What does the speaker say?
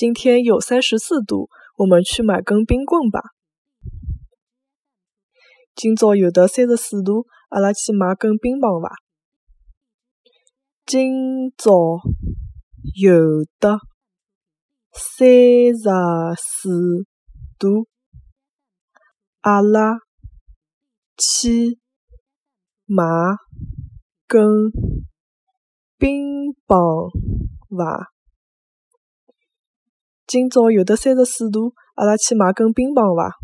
今天有三十四度，我们去买根冰棍吧。今朝有得三十四度，阿拉去买根冰棒伐？今朝有得三十四度，阿拉去买根冰棒伐？今朝有得三十四度，阿拉去买根冰棒伐？